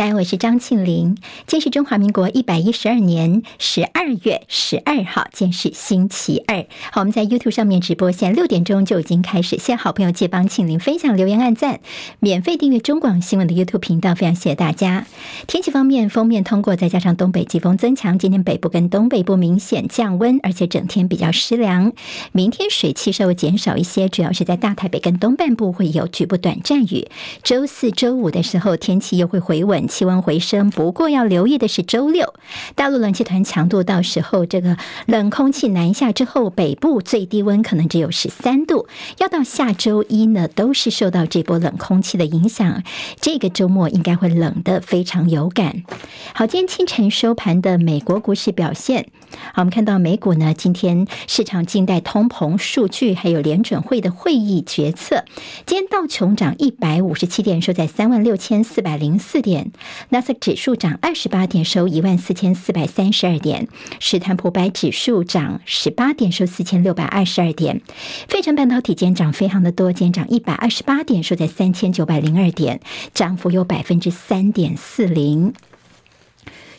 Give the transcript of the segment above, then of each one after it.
大家好，我是张庆玲。今天是中华民国一百一十二年十二月十二号，今天是星期二。好，我们在 YouTube 上面直播，现在六点钟就已经开始。谢谢好朋友借帮庆玲分享、留言、按赞，免费订阅中广新闻的 YouTube 频道，非常谢谢大家。天气方面，封面通过，再加上东北季风增强，今天北部跟东北部明显降温，而且整天比较湿凉。明天水汽稍微减少一些，主要是在大台北跟东半部会有局部短暂雨。周四周五的时候，天气又会回稳。气温回升，不过要留意的是周六，大陆冷气团强度，到时候这个冷空气南下之后，北部最低温可能只有十三度。要到下周一呢，都是受到这波冷空气的影响，这个周末应该会冷得非常有感。好，今天清晨收盘的美国股市表现，好，我们看到美股呢，今天市场静待通膨数据，还有联准会的会议决策。今天道琼涨一百五十七点，收在三万六千四百零四点。纳斯指数涨二十八点，收一万四千四百三十二点；史坦普百指数涨十八点，收四千六百二十二点；费城半导体今天涨非常的多，今天涨一百二十八点，收在三千九百零二点，涨幅有百分之三点四零。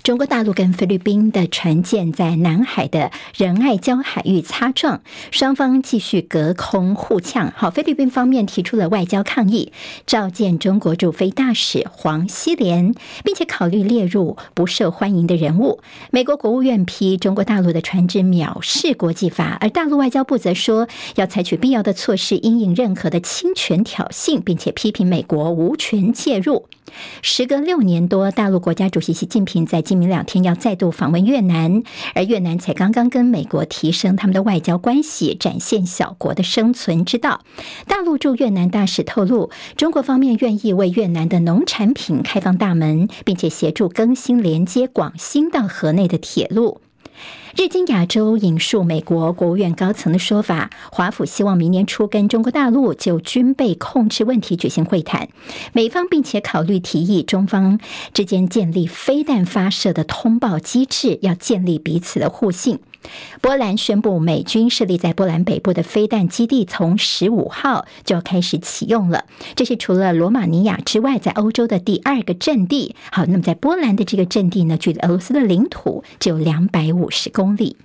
中国大陆跟菲律宾的船舰在南海的仁爱礁海域擦撞，双方继续隔空互呛。好，菲律宾方面提出了外交抗议，召见中国驻菲大使黄希连，并且考虑列入不受欢迎的人物。美国国务院批中国大陆的船只藐视国际法，而大陆外交部则说要采取必要的措施，因应任何的侵权挑衅，并且批评美国无权介入。时隔六年多，大陆国家主席习近平在今明两天要再度访问越南，而越南才刚刚跟美国提升他们的外交关系，展现小国的生存之道。大陆驻越南大使透露，中国方面愿意为越南的农产品开放大门，并且协助更新连接广兴到河内的铁路。日经亚洲引述美国国务院高层的说法，华府希望明年初跟中国大陆就军备控制问题举行会谈，美方并且考虑提议中方之间建立飞弹发射的通报机制，要建立彼此的互信。波兰宣布，美军设立在波兰北部的飞弹基地从十五号就开始启用了。这是除了罗马尼亚之外，在欧洲的第二个阵地。好，那么在波兰的这个阵地呢，距离俄罗斯的领土只有两百五十公里。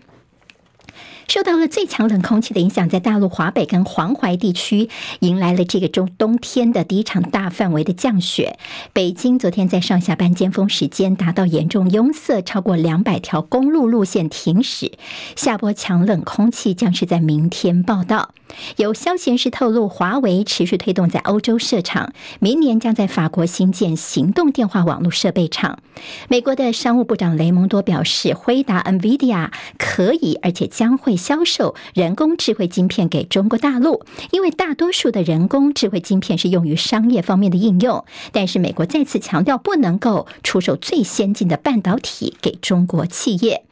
受到了最强冷空气的影响，在大陆华北跟黄淮地区迎来了这个中冬天的第一场大范围的降雪。北京昨天在上下班尖峰时间达到严重拥塞，超过两百条公路路线停驶。下波强冷空气将是在明天报道。有消息人士透露，华为持续推动在欧洲设厂，明年将在法国新建行动电话网络设备厂。美国的商务部长雷蒙多表示，辉达 NVIDIA 可以，而且将会。销售人工智慧晶片给中国大陆，因为大多数的人工智慧晶片是用于商业方面的应用，但是美国再次强调不能够出售最先进的半导体给中国企业。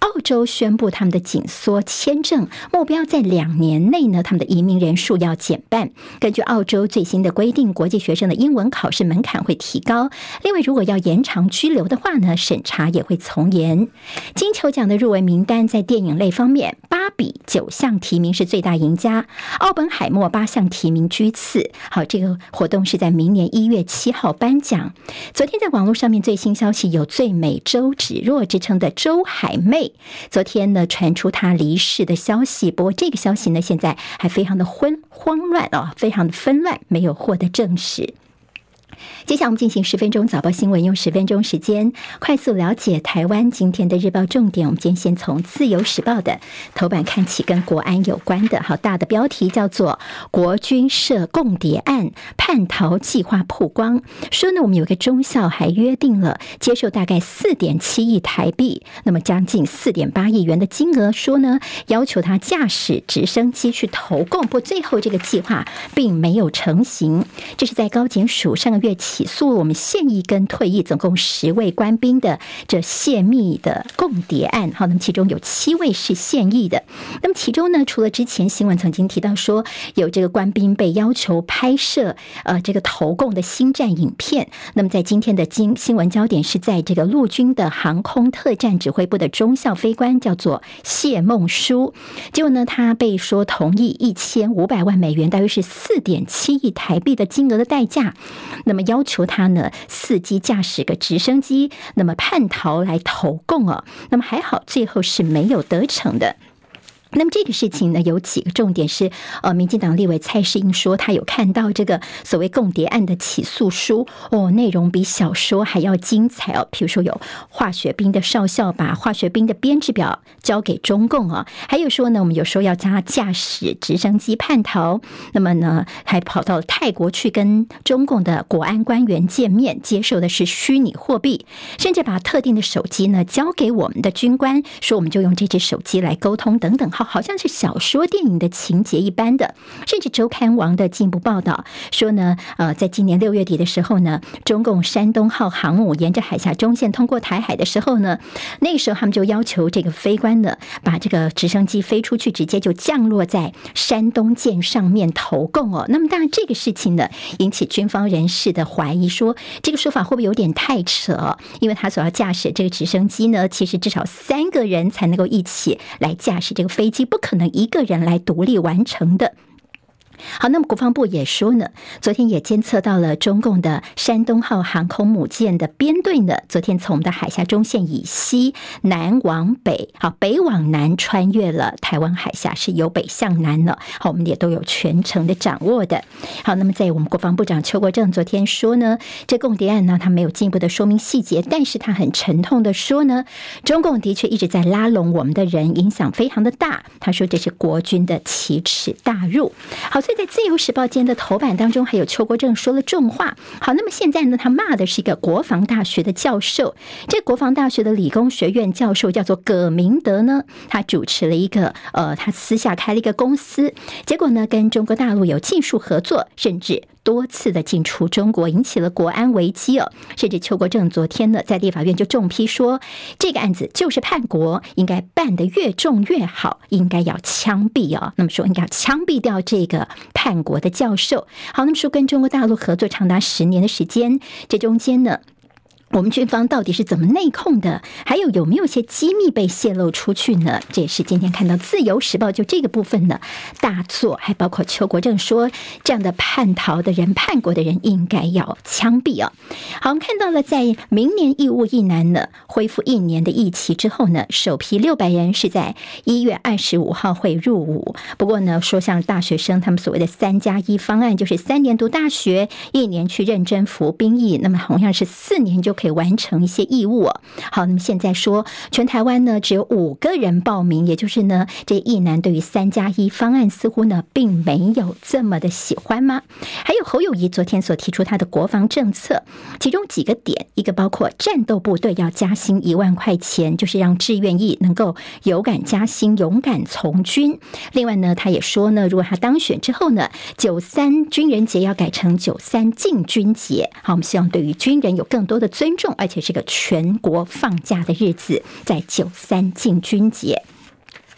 澳洲宣布他们的紧缩签证目标，在两年内呢，他们的移民人数要减半。根据澳洲最新的规定，国际学生的英文考试门槛会提高。另外，如果要延长居留的话呢，审查也会从严。金球奖的入围名单在电影类方面，《芭比》九项提名是最大赢家，《奥本海默》八项提名居次。好，这个活动是在明年一月七号颁奖。昨天在网络上面最新消息，有最美周芷若之称的周海妹，昨天呢传出她离世的消息，不过这个消息呢现在还非常的昏慌乱啊，非常的纷乱，没有获得证实。接下来我们进行十分钟早报新闻，用十分钟时间快速了解台湾今天的日报重点。我们今天先从《自由时报》的头版看起，跟国安有关的好大的标题叫做“国军涉共谍案，叛逃计划曝光”。说呢，我们有个中校还约定了接受大概四点七亿台币，那么将近四点八亿元的金额，说呢要求他驾驶直升机去投共，不过最后这个计划并没有成型。这是在高检署上个月。起诉我们现役跟退役总共十位官兵的这泄密的共谍案，好，那么其中有七位是现役的。那么其中呢，除了之前新闻曾经提到说有这个官兵被要求拍摄呃这个投共的星战影片，那么在今天的今新闻焦点是在这个陆军的航空特战指挥部的中校飞官叫做谢梦舒，结果呢他被说同意一千五百万美元，大约是四点七亿台币的金额的代价，那么。么要求他呢伺机驾驶个直升机，那么叛逃来投共啊。那么还好，最后是没有得逞的。那么这个事情呢，有几个重点是，呃，民进党立委蔡世英说，他有看到这个所谓共谍案的起诉书，哦，内容比小说还要精彩哦。譬如说，有化学兵的少校把化学兵的编制表交给中共啊，还有说呢，我们有时候要加驾驶直升机叛逃，那么呢，还跑到泰国去跟中共的国安官员见面，接受的是虚拟货币，甚至把特定的手机呢交给我们的军官，说我们就用这只手机来沟通等等。好，好像是小说、电影的情节一般的，甚至周刊王的进一步报道说呢，呃，在今年六月底的时候呢，中共山东号航母沿着海峡中线通过台海的时候呢，那个时候他们就要求这个飞官呢，把这个直升机飞出去，直接就降落在山东舰上面投共哦。那么当然这个事情呢，引起军方人士的怀疑，说这个说法会不会有点太扯？因为他所要驾驶这个直升机呢，其实至少三个人才能够一起来驾驶这个飞。以及不可能一个人来独立完成的。好，那么国防部也说呢，昨天也监测到了中共的山东号航空母舰的编队呢，昨天从我们的海峡中线以西南往北，好，北往南穿越了台湾海峡，是由北向南了。好，我们也都有全程的掌握的。好，那么在我们国防部长邱国正昨天说呢，这共谍案呢，他没有进一步的说明细节，但是他很沉痛的说呢，中共的确一直在拉拢我们的人，影响非常的大。他说这是国军的奇耻大辱。好。所以在《自由时报》间的头版当中，还有邱国正说了重话。好，那么现在呢，他骂的是一个国防大学的教授。这国防大学的理工学院教授叫做葛明德呢，他主持了一个呃，他私下开了一个公司，结果呢，跟中国大陆有技术合作，甚至。多次的进出中国，引起了国安危机哦。甚至邱国正昨天呢，在立法院就重批说，这个案子就是叛国，应该办得越重越好，应该要枪毙哦。那么说，应该要枪毙掉这个叛国的教授。好，那么说跟中国大陆合作长达十年的时间，这中间呢？我们军方到底是怎么内控的？还有有没有些机密被泄露出去呢？这也是今天看到《自由时报》就这个部分呢大作，还包括邱国正说这样的叛逃的人、叛国的人应该要枪毙啊！好，我们看到了在明年义务役男呢恢复一年的役期之后呢，首批六百人是在一月二十五号会入伍。不过呢，说像大学生他们所谓的三加一方案，就是三年读大学，一年去认真服兵役，那么同样是四年就。可以完成一些义务。好，那么现在说全台湾呢只有五个人报名，也就是呢这一男对于三加一方案似乎呢并没有这么的喜欢吗？还有侯友谊昨天所提出他的国防政策，其中几个点，一个包括战斗部队要加薪一万块钱，就是让志愿役能够有感加薪，勇敢从军。另外呢，他也说呢，如果他当选之后呢，九三军人节要改成九三敬军节。好，我们希望对于军人有更多的尊。尊重，而且是个全国放假的日子，在九三进军节。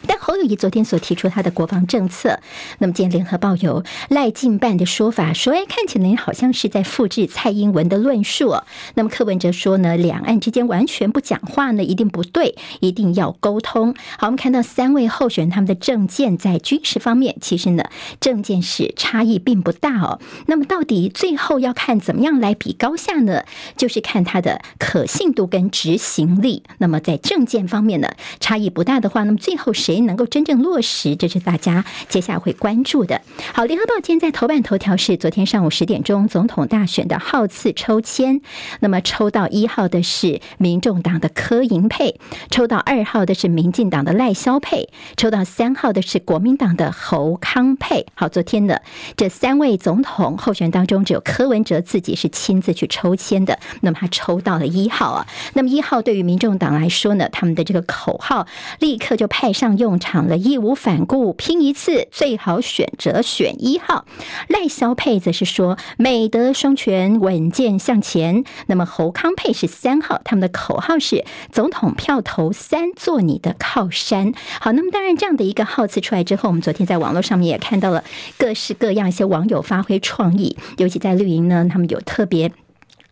但侯友谊昨天所提出他的国防政策，那么今天联合报有赖进办的说法，说哎，看起来好像是在复制蔡英文的论述。那么柯文哲说呢，两岸之间完全不讲话呢，一定不对，一定要沟通。好，我们看到三位候选人他们的政见在军事方面，其实呢政见是差异并不大哦。那么到底最后要看怎么样来比高下呢？就是看他的可信度跟执行力。那么在政见方面呢，差异不大的话，那么最后是。谁能够真正落实？这是大家接下来会关注的。好，联合报今天在头版头条是昨天上午十点钟总统大选的号次抽签，那么抽到一号的是民众党的柯银佩，抽到二号的是民进党的赖萧佩，抽到三号的是国民党的侯康佩。好，昨天的这三位总统候选当中，只有柯文哲自己是亲自去抽签的，那么他抽到了一号啊。那么一号对于民众党来说呢，他们的这个口号立刻就派上。用场了，义无反顾，拼一次，最好选择选一号。赖萧配则是说美德双全，稳健向前。那么侯康配是三号，他们的口号是总统票投三，做你的靠山。好，那么当然这样的一个号次出来之后，我们昨天在网络上面也看到了各式各样一些网友发挥创意，尤其在绿营呢，他们有特别。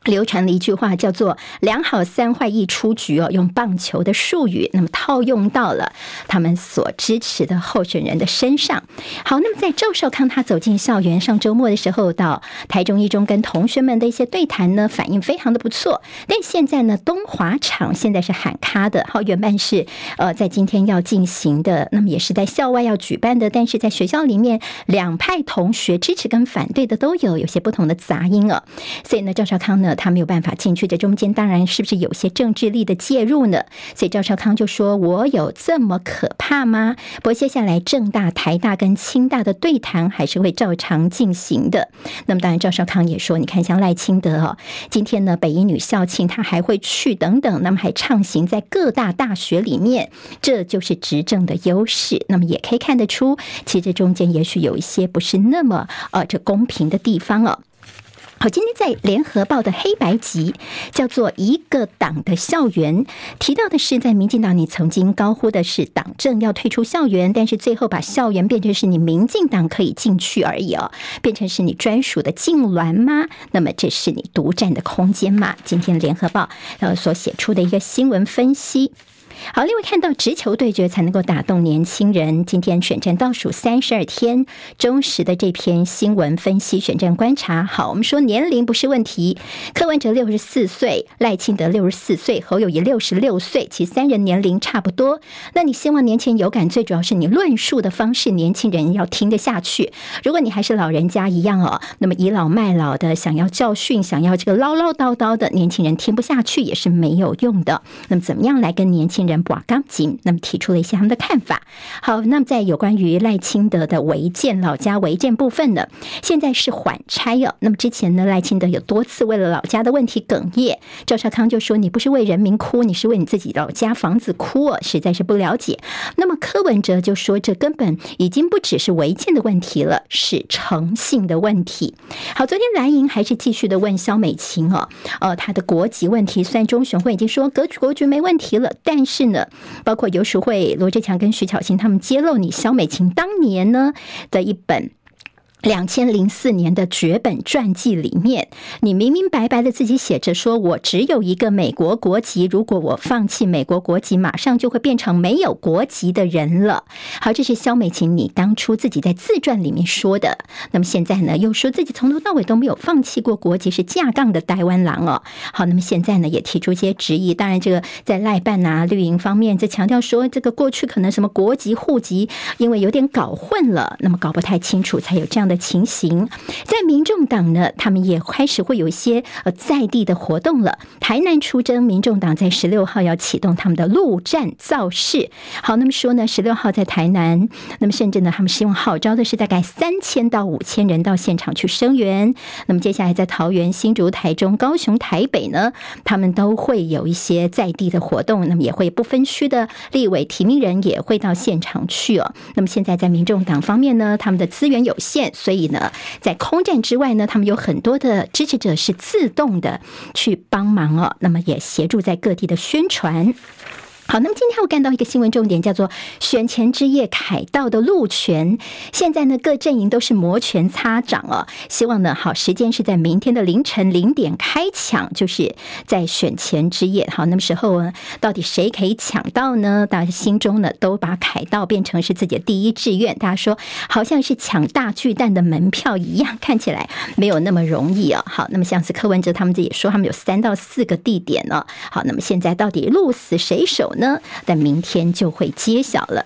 流传了一句话，叫做“两好三坏一出局”哦，用棒球的术语，那么套用到了他们所支持的候选人的身上。好，那么在赵少康他走进校园，上周末的时候到台中一中跟同学们的一些对谈呢，反应非常的不错。但现在呢，东华场现在是喊卡的，好，原本是呃在今天要进行的，那么也是在校外要举办的，但是在学校里面两派同学支持跟反对的都有，有些不同的杂音哦。所以呢，赵少康呢。他没有办法进去，这中间当然是不是有些政治力的介入呢？所以赵少康就说：“我有这么可怕吗？”不过接下来政大、台大跟清大的对谈还是会照常进行的。那么当然，赵少康也说：“你看，像赖清德哦，今天呢，北一女校庆他还会去等等，那么还畅行在各大大学里面，这就是执政的优势。那么也可以看得出，其实这中间也许有一些不是那么呃这公平的地方哦。”好，今天在联合报的黑白集叫做一个党的校园，提到的是在民进党，你曾经高呼的是党政要退出校园，但是最后把校园变成是你民进党可以进去而已哦，变成是你专属的禁臠吗？那么这是你独占的空间吗？今天联合报呃所写出的一个新闻分析。好，另外看到直球对决才能够打动年轻人。今天选战倒数三十二天，中时的这篇新闻分析选战观察。好，我们说年龄不是问题。柯文哲六十四岁，赖清德六十四岁，侯友谊六十六岁，其三人年龄差不多。那你希望年轻人有感，最主要是你论述的方式，年轻人要听得下去。如果你还是老人家一样哦，那么倚老卖老的，想要教训，想要这个唠唠叨叨的，年轻人听不下去也是没有用的。那么怎么样来跟年轻人？人把钢筋，那么提出了一些他们的看法。好，那么在有关于赖清德的违建老家违建部分呢，现在是缓拆哦。那么之前呢，赖清德有多次为了老家的问题哽咽，赵少康就说：“你不是为人民哭，你是为你自己老家房子哭哦，实在是不了解。”那么柯文哲就说：“这根本已经不只是违建的问题了，是诚信的问题。”好，昨天蓝营还是继续的问萧美琴哦，呃，他的国籍问题，虽然中选会已经说格局国局没问题了，但是。是呢，包括尤淑慧、罗志强跟徐巧芯他们揭露你萧美琴当年呢的一本。两千零四年的绝本传记里面，你明明白白的自己写着说，我只有一个美国国籍，如果我放弃美国国籍，马上就会变成没有国籍的人了。好，这是萧美琴你当初自己在自传里面说的。那么现在呢，又说自己从头到尾都没有放弃过国籍，是架杠的台湾狼哦。好，那么现在呢，也提出一些质疑。当然，这个在赖办啊绿营方面，在强调说，这个过去可能什么国籍户籍，因为有点搞混了，那么搞不太清楚，才有这样的情形，在民众党呢，他们也开始会有一些呃在地的活动了。台南出征，民众党在十六号要启动他们的陆战造势。好，那么说呢，十六号在台南，那么甚至呢，他们希望号召的是大概三千到五千人到现场去声援。那么接下来在桃园、新竹、台中、高雄、台北呢，他们都会有一些在地的活动。那么也会不分区的立委提名人也会到现场去哦。那么现在在民众党方面呢，他们的资源有限。所以呢，在空战之外呢，他们有很多的支持者是自动的去帮忙哦，那么也协助在各地的宣传。好，那么今天我看到一个新闻重点，叫做选前之夜凯道的路权。现在呢，各阵营都是摩拳擦掌哦，希望呢，好时间是在明天的凌晨零点开抢，就是在选前之夜。好，那么时候呢，到底谁可以抢到呢？大家心中呢，都把凯道变成是自己的第一志愿。大家说，好像是抢大巨蛋的门票一样，看起来没有那么容易哦。好，那么像是柯文哲他们自己说，他们有三到四个地点呢。好，那么现在到底鹿死谁手呢？但明天就会揭晓了。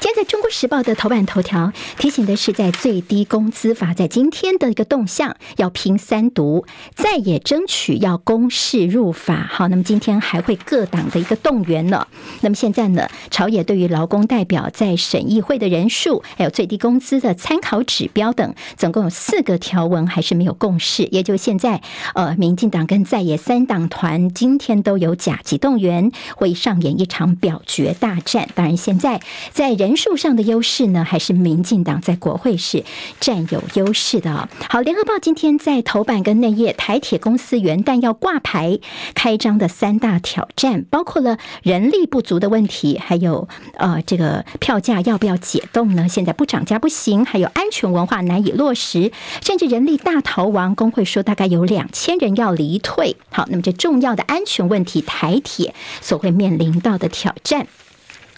今天在中国时报的头版头条提醒的是，在最低工资法在今天的一个动向，要拼三读，再也争取要公示入法。好，那么今天还会各党的一个动员呢。那么现在呢，朝野对于劳工代表在审议会的人数，还有最低工资的参考指标等，总共有四个条文还是没有共识。也就现在，呃，民进党跟在野三党团今天都有甲级动员，会上演一场表决大战。当然，现在在人数上的优势呢，还是民进党在国会是占有优势的。好，联合报今天在头版跟内页，台铁公司元旦要挂牌开张的三大挑战，包括了人力不足的问题，还有呃这个票价要不要解冻呢？现在不涨价不行，还有安全文化难以落实，甚至人力大逃亡。工会说大概有两千人要离退。好，那么这重要的安全问题，台铁所会面临到的挑战。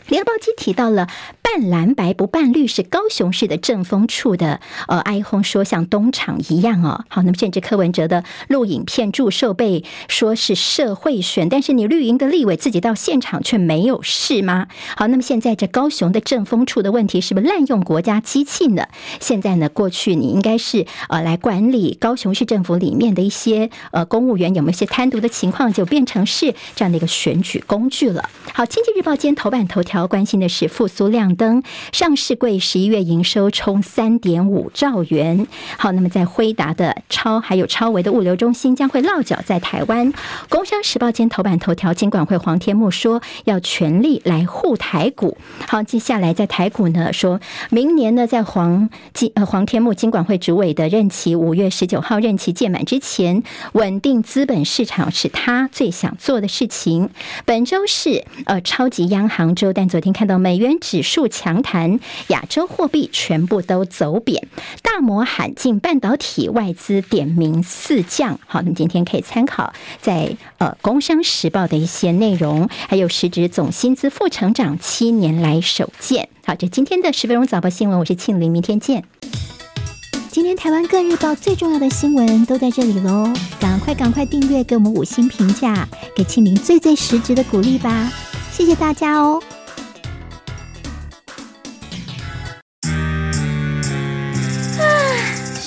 联合报机提到了半蓝白不半绿是高雄市的政风处的呃哀轰说像东厂一样哦，好，那么甚至柯文哲的录影片祝寿被说是社会选，但是你绿营的立委自己到现场却没有事吗？好，那么现在这高雄的政风处的问题是不是滥用国家机器呢？现在呢，过去你应该是呃来管理高雄市政府里面的一些呃公务员有没有一些贪渎的情况，就变成是这样的一个选举工具了。好，经济日报今天头版头条。要关心的是复苏亮灯，上市柜十一月营收冲三点五兆元。好，那么在辉达的超还有超维的物流中心将会落脚在台湾。工商时报今头版头条，金管会黄天木说要全力来护台股。好，接下来在台股呢，说明年呢，在黄金呃黄天木金管会主委的任期五月十九号任期届满之前，稳定资本市场是他最想做的事情。本周是呃超级央行周，昨天看到美元指数强弹，亚洲货币全部都走贬，大摩喊进半导体，外资点名四降。好，那么今天可以参考在呃《工商时报》的一些内容，还有实质总薪资负成长七年来首见。好，这今天的十分钟早报新闻，我是庆玲，明天见。今天台湾各日报最重要的新闻都在这里喽，赶快赶快订阅，给我们五星评价，给庆玲最最实质的鼓励吧，谢谢大家哦。